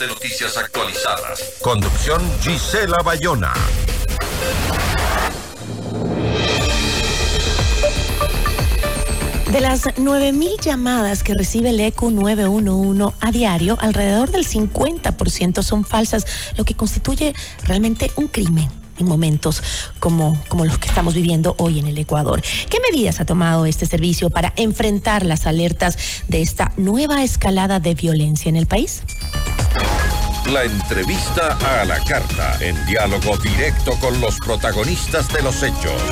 de noticias actualizadas. Conducción Gisela Bayona. De las 9.000 llamadas que recibe el ECU 911 a diario, alrededor del 50% son falsas, lo que constituye realmente un crimen en momentos como, como los que estamos viviendo hoy en el Ecuador. ¿Qué medidas ha tomado este servicio para enfrentar las alertas de esta nueva escalada de violencia en el país? La entrevista a la carta, en diálogo directo con los protagonistas de los hechos.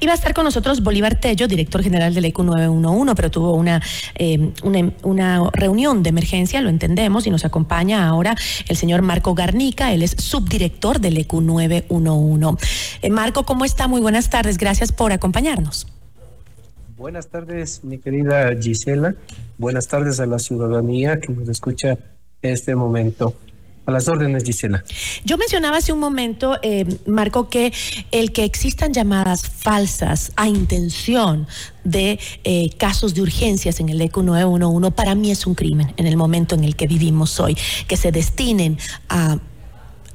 Iba a estar con nosotros Bolívar Tello, director general del ECU 911, pero tuvo una, eh, una, una, reunión de emergencia, lo entendemos, y nos acompaña ahora el señor Marco Garnica, él es subdirector del ECU 911. Eh, Marco, ¿cómo está? Muy buenas tardes, gracias por acompañarnos. Buenas tardes, mi querida Gisela. Buenas tardes a la ciudadanía que nos escucha en este momento. A las órdenes, Gisela. Yo mencionaba hace un momento, eh, Marco, que el que existan llamadas falsas a intención de eh, casos de urgencias en el ECU 911 para mí es un crimen en el momento en el que vivimos hoy. Que se destinen a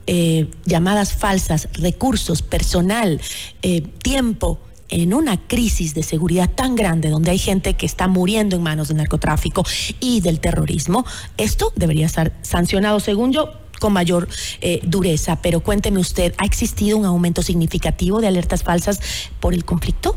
eh, llamadas falsas, recursos, personal, eh, tiempo en una crisis de seguridad tan grande donde hay gente que está muriendo en manos del narcotráfico y del terrorismo, esto debería ser sancionado, según yo, con mayor eh, dureza. Pero cuénteme usted, ¿ha existido un aumento significativo de alertas falsas por el conflicto?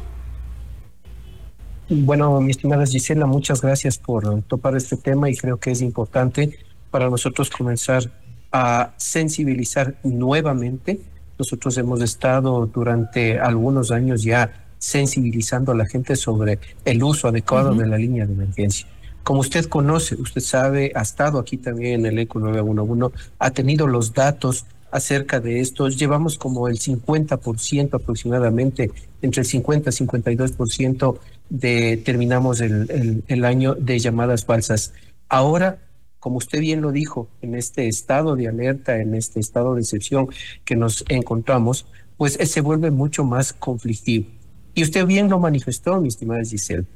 Bueno, mi estimada Gisela, muchas gracias por topar este tema y creo que es importante para nosotros comenzar a sensibilizar nuevamente nosotros hemos estado durante algunos años ya sensibilizando a la gente sobre el uso adecuado de la línea de emergencia. Como usted conoce, usted sabe, ha estado aquí también en el ECO 911, ha tenido los datos acerca de esto. Llevamos como el 50% aproximadamente, entre el 50 y 52% de, terminamos el, el, el año de llamadas falsas. Ahora como usted bien lo dijo, en este estado de alerta, en este estado de excepción que nos encontramos, pues se vuelve mucho más conflictivo. Y usted bien lo manifestó, mi estimada Giselle.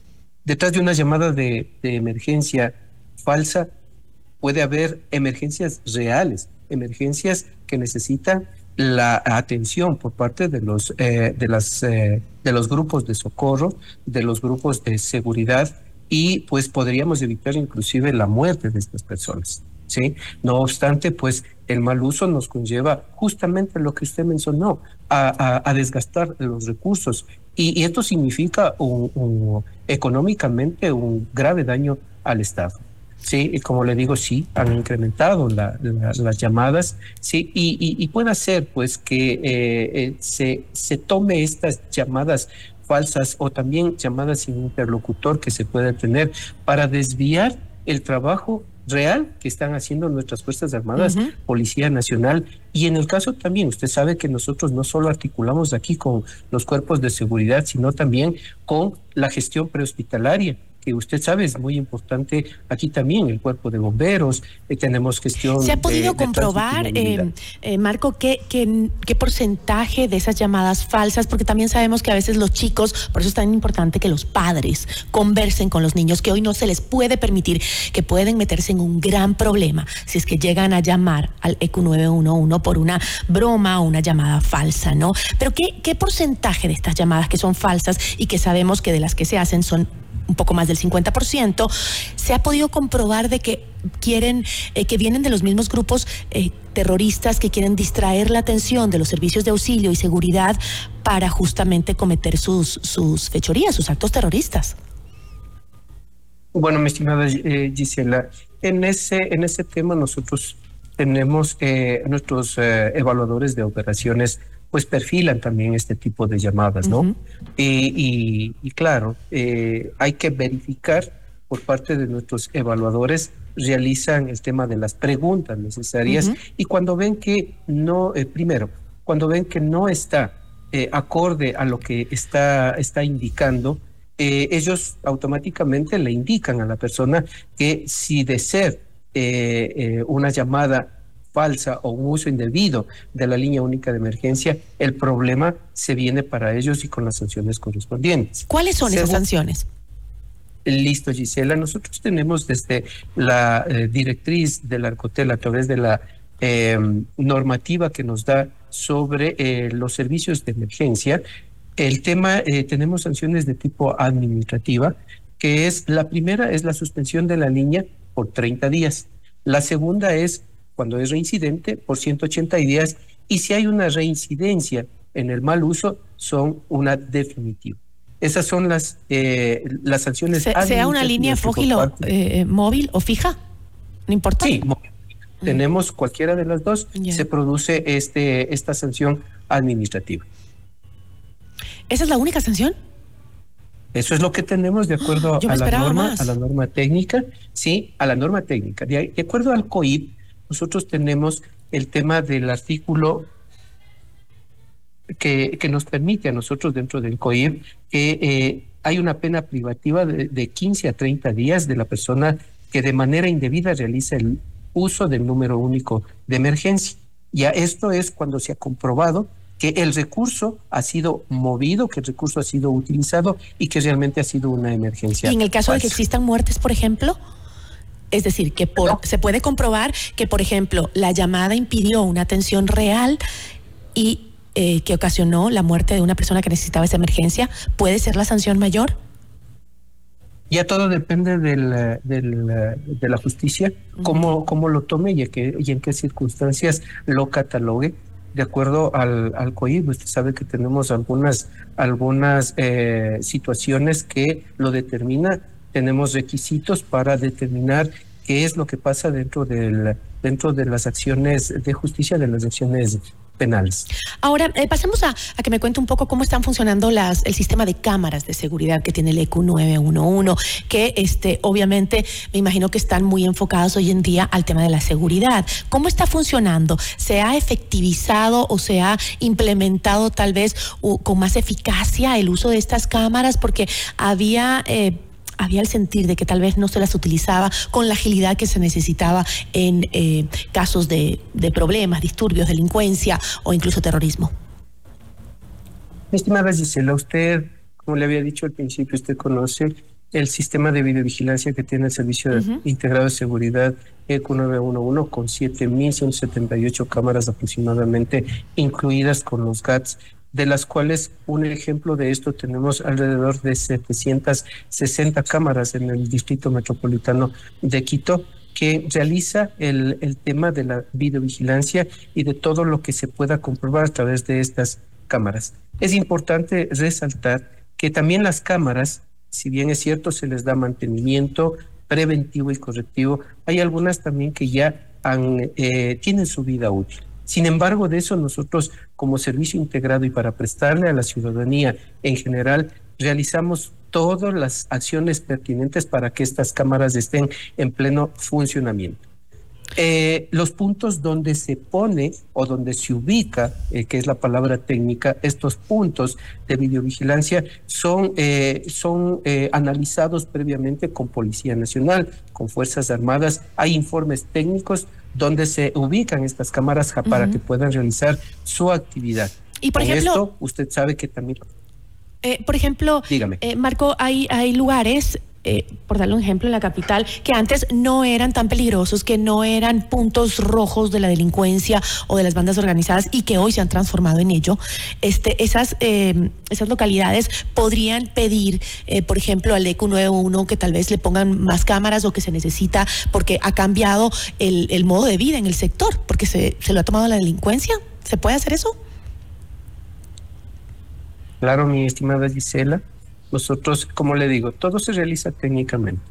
Detrás de una llamada de, de emergencia falsa puede haber emergencias reales, emergencias que necesitan la atención por parte de los eh, de las eh, de los grupos de socorro, de los grupos de seguridad y pues podríamos evitar inclusive la muerte de estas personas. ¿sí? No obstante, pues el mal uso nos conlleva justamente lo que usted mencionó, a, a, desgastar los recursos. Y, y esto significa un, un, económicamente un grave daño al Estado. Sí, y como le digo, sí, han incrementado la, la, las llamadas, sí, y, y, y, puede ser pues que eh, eh, se, se tome estas llamadas falsas o también llamadas sin interlocutor que se puede tener para desviar el trabajo real que están haciendo nuestras Fuerzas Armadas, uh -huh. Policía Nacional. Y en el caso también, usted sabe que nosotros no solo articulamos aquí con los cuerpos de seguridad, sino también con la gestión prehospitalaria que usted sabe es muy importante aquí también el cuerpo de bomberos eh, tenemos gestión se ha podido de, comprobar de eh, eh, Marco ¿qué, qué, qué porcentaje de esas llamadas falsas porque también sabemos que a veces los chicos por eso es tan importante que los padres conversen con los niños que hoy no se les puede permitir que pueden meterse en un gran problema si es que llegan a llamar al EQ 911 por una broma o una llamada falsa no pero qué, qué porcentaje de estas llamadas que son falsas y que sabemos que de las que se hacen son un poco más del 50%, se ha podido comprobar de que quieren, eh, que vienen de los mismos grupos eh, terroristas que quieren distraer la atención de los servicios de auxilio y seguridad para justamente cometer sus, sus fechorías, sus actos terroristas. Bueno, mi estimada eh, Gisela, en ese, en ese tema nosotros tenemos eh, nuestros eh, evaluadores de operaciones pues perfilan también este tipo de llamadas, ¿no? Uh -huh. y, y, y, claro, eh, hay que verificar por parte de nuestros evaluadores, realizan el tema de las preguntas necesarias uh -huh. y cuando ven que no, primero, cuando ven que no está acorde a lo que está, está indicando, ellos automáticamente le indican a la persona que si de ser una llamada falsa o un uso indebido de la línea única de emergencia, el problema se viene para ellos y con las sanciones correspondientes. ¿Cuáles son esas sanciones? Listo, Gisela. Nosotros tenemos desde la eh, directriz del Arcotel a través de la em, normativa que nos da sobre eh, los servicios de emergencia. El tema, eh, tenemos sanciones de tipo administrativa, que es la primera es la suspensión de la línea por 30 días. La segunda es cuando es reincidente por 180 días y si hay una reincidencia en el mal uso son una definitiva. Esas son las, eh, las sanciones. sea una línea fógilo eh, móvil o fija, no importa. Sí, mm. tenemos cualquiera de las dos, se produce este, esta sanción administrativa. ¿Esa es la única sanción? Eso es lo que tenemos de acuerdo a la norma, a la norma técnica, sí, a la norma técnica. De, acuerdo al COIP, nosotros tenemos el tema del artículo que, que nos permite a nosotros dentro del COIP que eh, hay una pena privativa de, de 15 a 30 días de la persona que de manera indebida realiza el uso del número único de emergencia. Ya esto es cuando se ha comprobado que el recurso ha sido movido, que el recurso ha sido utilizado y que realmente ha sido una emergencia. ¿Y en el caso de que existan muertes, por ejemplo? Es decir, que por, se puede comprobar que, por ejemplo, la llamada impidió una atención real y eh, que ocasionó la muerte de una persona que necesitaba esa emergencia, ¿puede ser la sanción mayor? Ya todo depende del, del, de la justicia, cómo, cómo lo tome y, que, y en qué circunstancias lo catalogue de acuerdo al, al COIB, usted sabe que tenemos algunas, algunas eh, situaciones que lo determina, tenemos requisitos para determinar qué es lo que pasa dentro del dentro de las acciones de justicia, de las acciones Ahora, eh, pasemos a, que me cuente un poco cómo están funcionando las, el sistema de cámaras de seguridad que tiene el EQ 911, que este, obviamente me imagino que están muy enfocados hoy en día al tema de la seguridad. ¿Cómo está funcionando? ¿Se ha efectivizado o se ha implementado tal vez con más eficacia el uso de estas cámaras? Porque había... Eh, había el sentir de que tal vez no se las utilizaba con la agilidad que se necesitaba en eh, casos de, problemas, disturbios, delincuencia o incluso terrorismo. Estimada Gisela, usted, como le había dicho al principio, usted conoce el sistema de videovigilancia que tiene el Servicio Integrado de Seguridad EQ 911 con 7.178 cámaras aproximadamente, incluidas con los GATS de las cuales un ejemplo de esto tenemos alrededor de 760 cámaras en el Distrito Metropolitano de Quito que realiza el, el tema de la videovigilancia y de todo lo que se pueda comprobar a través de estas cámaras. Es importante resaltar que también las cámaras, si bien es cierto, se les da mantenimiento preventivo y correctivo, hay algunas también que ya eh, tienen su vida útil. Sin embargo, de eso nosotros como servicio integrado y para prestarle a la ciudadanía en general, realizamos todas las acciones pertinentes para que estas cámaras estén en pleno funcionamiento. Eh, los puntos donde se pone o donde se ubica, eh, que es la palabra técnica, estos puntos de videovigilancia son, eh, son analizados previamente con Policía Nacional, con Fuerzas Armadas. Hay informes técnicos donde se ubican estas cámaras para que puedan realizar su actividad. Y por ejemplo, esto, usted sabe que también... Eh, por ejemplo, Dígame. Eh, Marco, hay, hay lugares eh, por darle un ejemplo, en la capital, que antes no eran tan peligrosos, que no eran puntos rojos de la delincuencia o de las bandas organizadas y que hoy se han transformado en ello, este, esas, esas localidades podrían pedir, eh, por ejemplo, al EQ 91 que tal vez le pongan más cámaras o que se necesita porque ha cambiado el, el modo de vida en el sector, porque se, se lo ha tomado la delincuencia. ¿Se puede hacer eso? Claro, mi estimada Gisela. Nosotros, como le digo, todo se realiza técnicamente.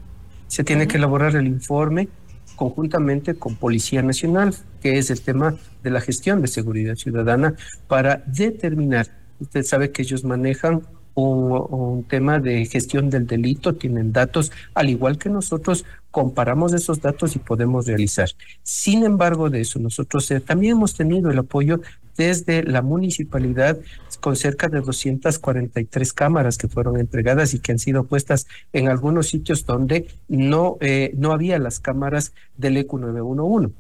Se tiene que elaborar el informe conjuntamente con Policía Nacional, que es el tema de la gestión de seguridad ciudadana, para determinar, usted sabe que ellos manejan un, tema de gestión del delito, tienen datos, al igual que nosotros comparamos esos datos y podemos realizar. Sin embargo, de eso, nosotros eh, también hemos tenido el apoyo desde la municipalidad con cerca de 243 cámaras que fueron entregadas y que han sido puestas en algunos sitios donde no, eh, no había las cámaras del ECU 911.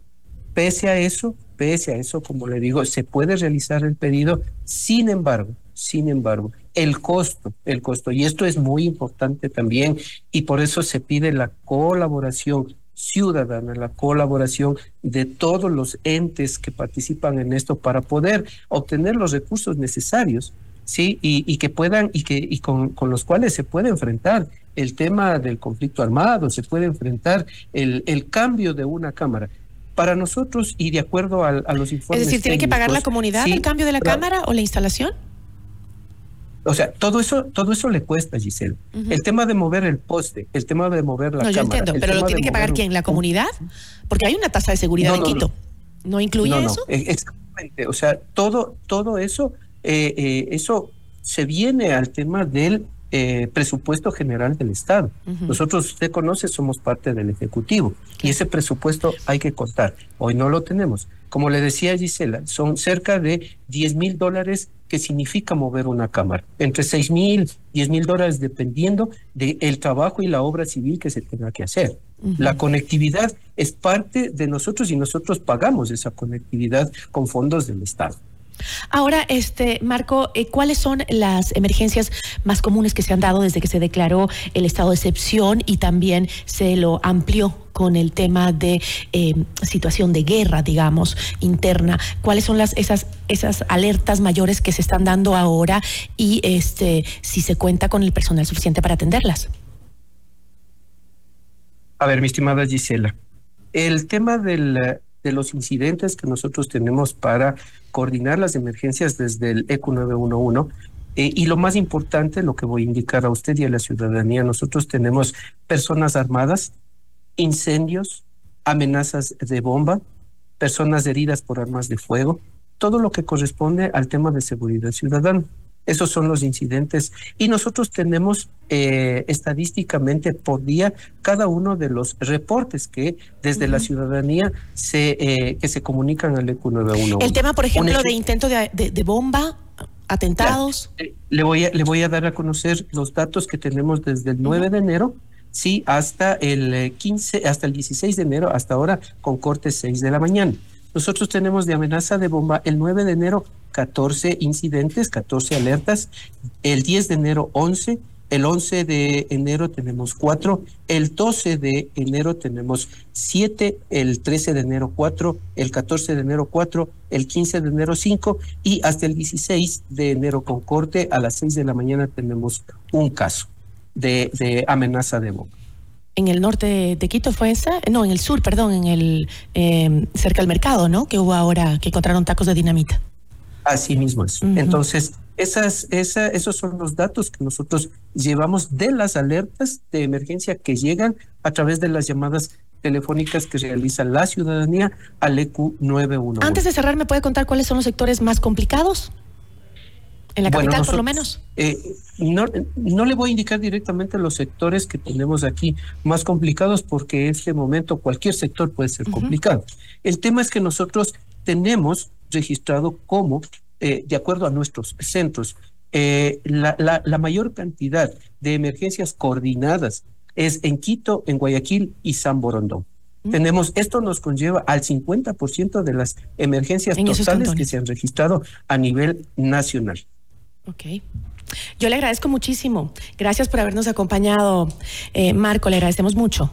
Pese a eso, pese a eso, como le digo, se puede realizar el pedido, sin embargo, sin embargo, el costo, el costo, y esto es muy importante también, y por eso se pide la colaboración ciudadana, la colaboración de todos los entes que participan en esto para poder obtener los recursos necesarios, sí, y, que puedan, y que y con, con, los cuales se puede enfrentar el tema del conflicto armado, se puede enfrentar el, el cambio de una cámara para nosotros y de acuerdo a, los informes. Es decir, ¿tiene que pagar la comunidad el cambio de la cámara o la instalación? O sea, todo eso, todo eso le cuesta, Giselle. El tema de mover el poste, el tema de mover la cámara. No, yo entiendo, pero ¿lo tiene que pagar quién? ¿La comunidad? Porque hay una tasa de seguridad en Quito. No, incluye eso? E, exactamente. O sea, todo, todo eso, eh, eh, eso se viene al tema del eh, presupuesto general del Estado. Nosotros, usted conoce, somos parte del Ejecutivo y ese presupuesto hay que contar. Hoy no lo tenemos. Como le decía Gisela, son cerca de 10 mil dólares que significa mover una cámara. Entre 6 mil, 10 mil dólares dependiendo del trabajo y la obra civil que se tenga que hacer. La conectividad es parte de nosotros y nosotros pagamos esa conectividad con fondos del Estado. Ahora, este Marco, eh, ¿cuáles son las emergencias más comunes que se han dado desde que se declaró el estado de excepción y también se lo amplió con el tema de eh, situación de guerra, digamos, interna? ¿Cuáles son las esas esas alertas mayores que se están dando ahora y este si se cuenta con el personal suficiente para atenderlas? A ver, mi estimada Gisela, el tema del de los incidentes que nosotros tenemos para coordinar las emergencias desde el ECU 911. Eh, y lo más importante, lo que voy a indicar a usted y a la ciudadanía, nosotros tenemos personas armadas, incendios, amenazas de bomba, personas heridas por armas de fuego, todo lo que corresponde al tema de seguridad ciudadana. Esos son los incidentes. Y nosotros tenemos eh, estadísticamente por día cada uno de los reportes que desde la ciudadanía se, eh, que se comunican al ECU 911. El tema, por ejemplo, de intento de, bomba, atentados. Eh, le, voy a, le voy a dar a conocer los datos que tenemos desde el 9 de enero. Sí, hasta el 15, hasta el 16 de enero, hasta ahora, con corte 6 de la mañana. Nosotros tenemos de amenaza de bomba el 9 de enero 14 incidentes, 14 alertas, el 10 de enero 11, el 11 de enero tenemos 4, el 12 de enero tenemos 7, el 13 de enero 4, el 14 de enero 4, el 15 de enero 5 y hasta el 16 de enero con corte a las 6 de la mañana tenemos un caso de, amenaza de bomba en el norte de Quito fue esa, no, en el sur, perdón, en el eh, cerca del mercado, ¿no? Que hubo ahora que encontraron tacos de dinamita. Así mismo es. Entonces, esas, esa, esos son los datos que nosotros llevamos de las alertas de emergencia que llegan a través de las llamadas telefónicas que realiza la ciudadanía al EQ 911. Antes de cerrar, ¿me puede contar cuáles son los sectores más complicados? En la capital, por lo menos. Eh, no, no le voy a indicar directamente los sectores que tenemos aquí más complicados porque en este momento cualquier sector puede ser complicado. El tema es que nosotros tenemos registrado como, eh, de acuerdo a nuestros centros, eh, la, la, mayor cantidad de emergencias coordinadas es en Quito, en Guayaquil y San Borondón. Mm. Tenemos, esto nos conlleva al 50% de las emergencias totales que se han registrado a nivel nacional. Ok. Yo le agradezco muchísimo. Gracias por habernos acompañado, eh, Marco. Le agradecemos mucho.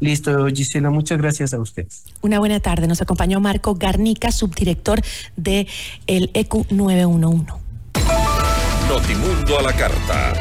Listo, Gisela, muchas gracias a usted. Una buena tarde. Nos acompañó Marco Garnica, subdirector de el EQ 911. Notimundo a la carta.